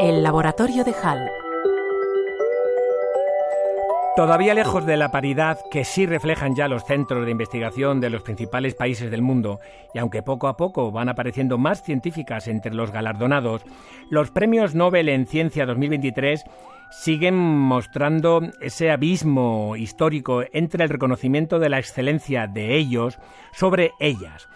El laboratorio de Hall. Todavía lejos de la paridad que sí reflejan ya los centros de investigación de los principales países del mundo, y aunque poco a poco van apareciendo más científicas entre los galardonados, los premios Nobel en Ciencia 2023 siguen mostrando ese abismo histórico entre el reconocimiento de la excelencia de ellos sobre ellas.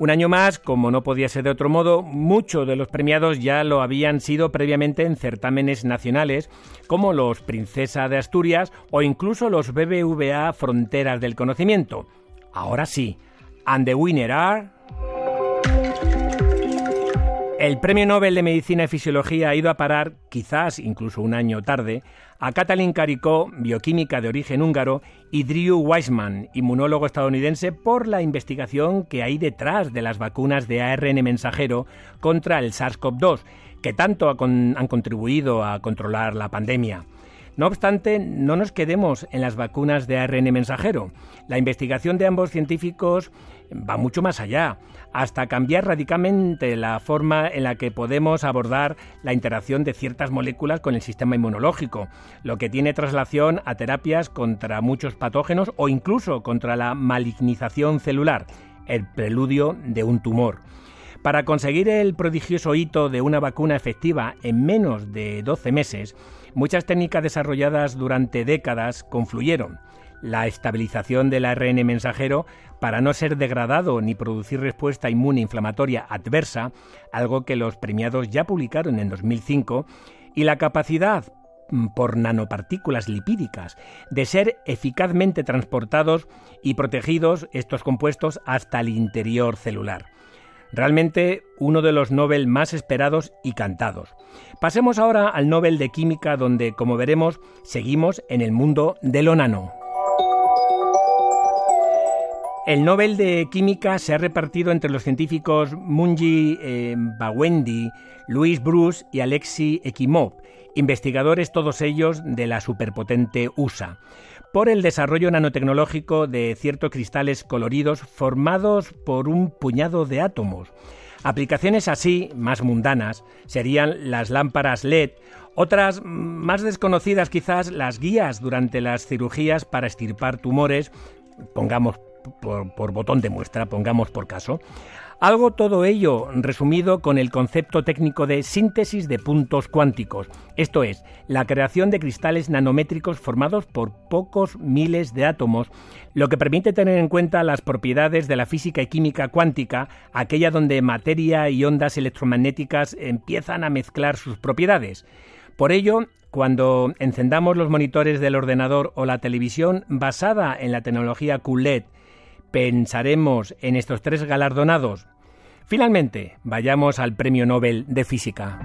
Un año más, como no podía ser de otro modo, muchos de los premiados ya lo habían sido previamente en certámenes nacionales, como los Princesa de Asturias o incluso los BBVA Fronteras del Conocimiento. Ahora sí, and the winner are... El Premio Nobel de Medicina y Fisiología ha ido a parar, quizás incluso un año tarde, a Katalin Karikó, bioquímica de origen húngaro, y Drew Weissman, inmunólogo estadounidense, por la investigación que hay detrás de las vacunas de ARN mensajero contra el SARS-CoV-2, que tanto han contribuido a controlar la pandemia. No obstante, no nos quedemos en las vacunas de ARN mensajero. La investigación de ambos científicos va mucho más allá, hasta cambiar radicalmente la forma en la que podemos abordar la interacción de ciertas moléculas con el sistema inmunológico, lo que tiene traslación a terapias contra muchos patógenos o incluso contra la malignización celular, el preludio de un tumor. Para conseguir el prodigioso hito de una vacuna efectiva en menos de 12 meses, muchas técnicas desarrolladas durante décadas confluyeron. La estabilización del ARN mensajero para no ser degradado ni producir respuesta inmune inflamatoria adversa, algo que los premiados ya publicaron en 2005, y la capacidad mm, por nanopartículas lipídicas de ser eficazmente transportados y protegidos estos compuestos hasta el interior celular. Realmente uno de los Nobel más esperados y cantados. Pasemos ahora al Nobel de Química donde, como veremos, seguimos en el mundo de lo nano. El Nobel de Química se ha repartido entre los científicos Munji eh, Bawendi, Luis Bruce y Alexei Ekimov, investigadores todos ellos de la superpotente USA por el desarrollo nanotecnológico de ciertos cristales coloridos formados por un puñado de átomos. Aplicaciones así, más mundanas, serían las lámparas LED, otras más desconocidas quizás las guías durante las cirugías para estirpar tumores, pongamos por, botón de muestra, pongamos por caso. Algo todo ello resumido con el concepto técnico de síntesis de puntos cuánticos, esto es, la creación de cristales nanométricos formados por pocos miles de átomos, lo que permite tener en cuenta las propiedades de la física y química cuántica, aquella donde materia y ondas electromagnéticas empiezan a mezclar sus propiedades. Por ello, cuando encendamos los monitores del ordenador o la televisión basada en la tecnología QLED, pensaremos en estos tres galardonados. Finalmente, vayamos al Premio Nobel de Física.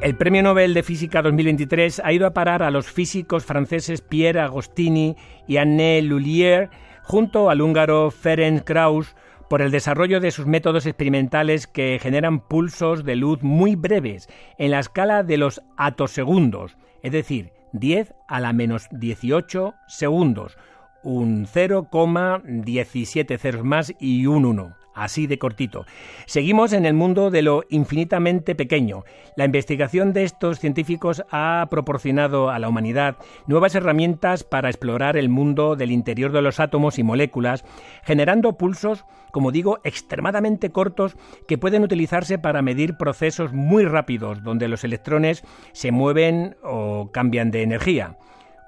El Premio Nobel de Física 2023 ha ido a parar a los físicos franceses Pierre Agostini y Anne Lullier junto al húngaro Ferenc Krauss por el desarrollo de sus métodos experimentales que generan pulsos de luz muy breves en la escala de los atosegundos, es decir, 10 a la menos 18 segundos, un 0,17 ceros más y un 1 así de cortito. Seguimos en el mundo de lo infinitamente pequeño. La investigación de estos científicos ha proporcionado a la humanidad nuevas herramientas para explorar el mundo del interior de los átomos y moléculas, generando pulsos, como digo, extremadamente cortos que pueden utilizarse para medir procesos muy rápidos donde los electrones se mueven o cambian de energía.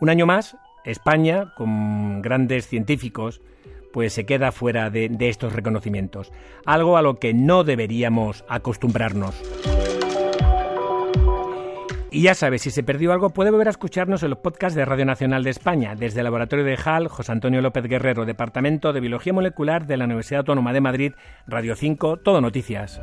Un año más, España, con grandes científicos, pues se queda fuera de, estos reconocimientos, algo a lo que no deberíamos acostumbrarnos. Y ya sabes, si se perdió algo, puede volver a escucharnos en los podcasts de Radio Nacional de España, desde el Laboratorio de HAL, José Antonio López Guerrero, Departamento de Biología Molecular de la Universidad Autónoma de Madrid, Radio 5, Todo Noticias.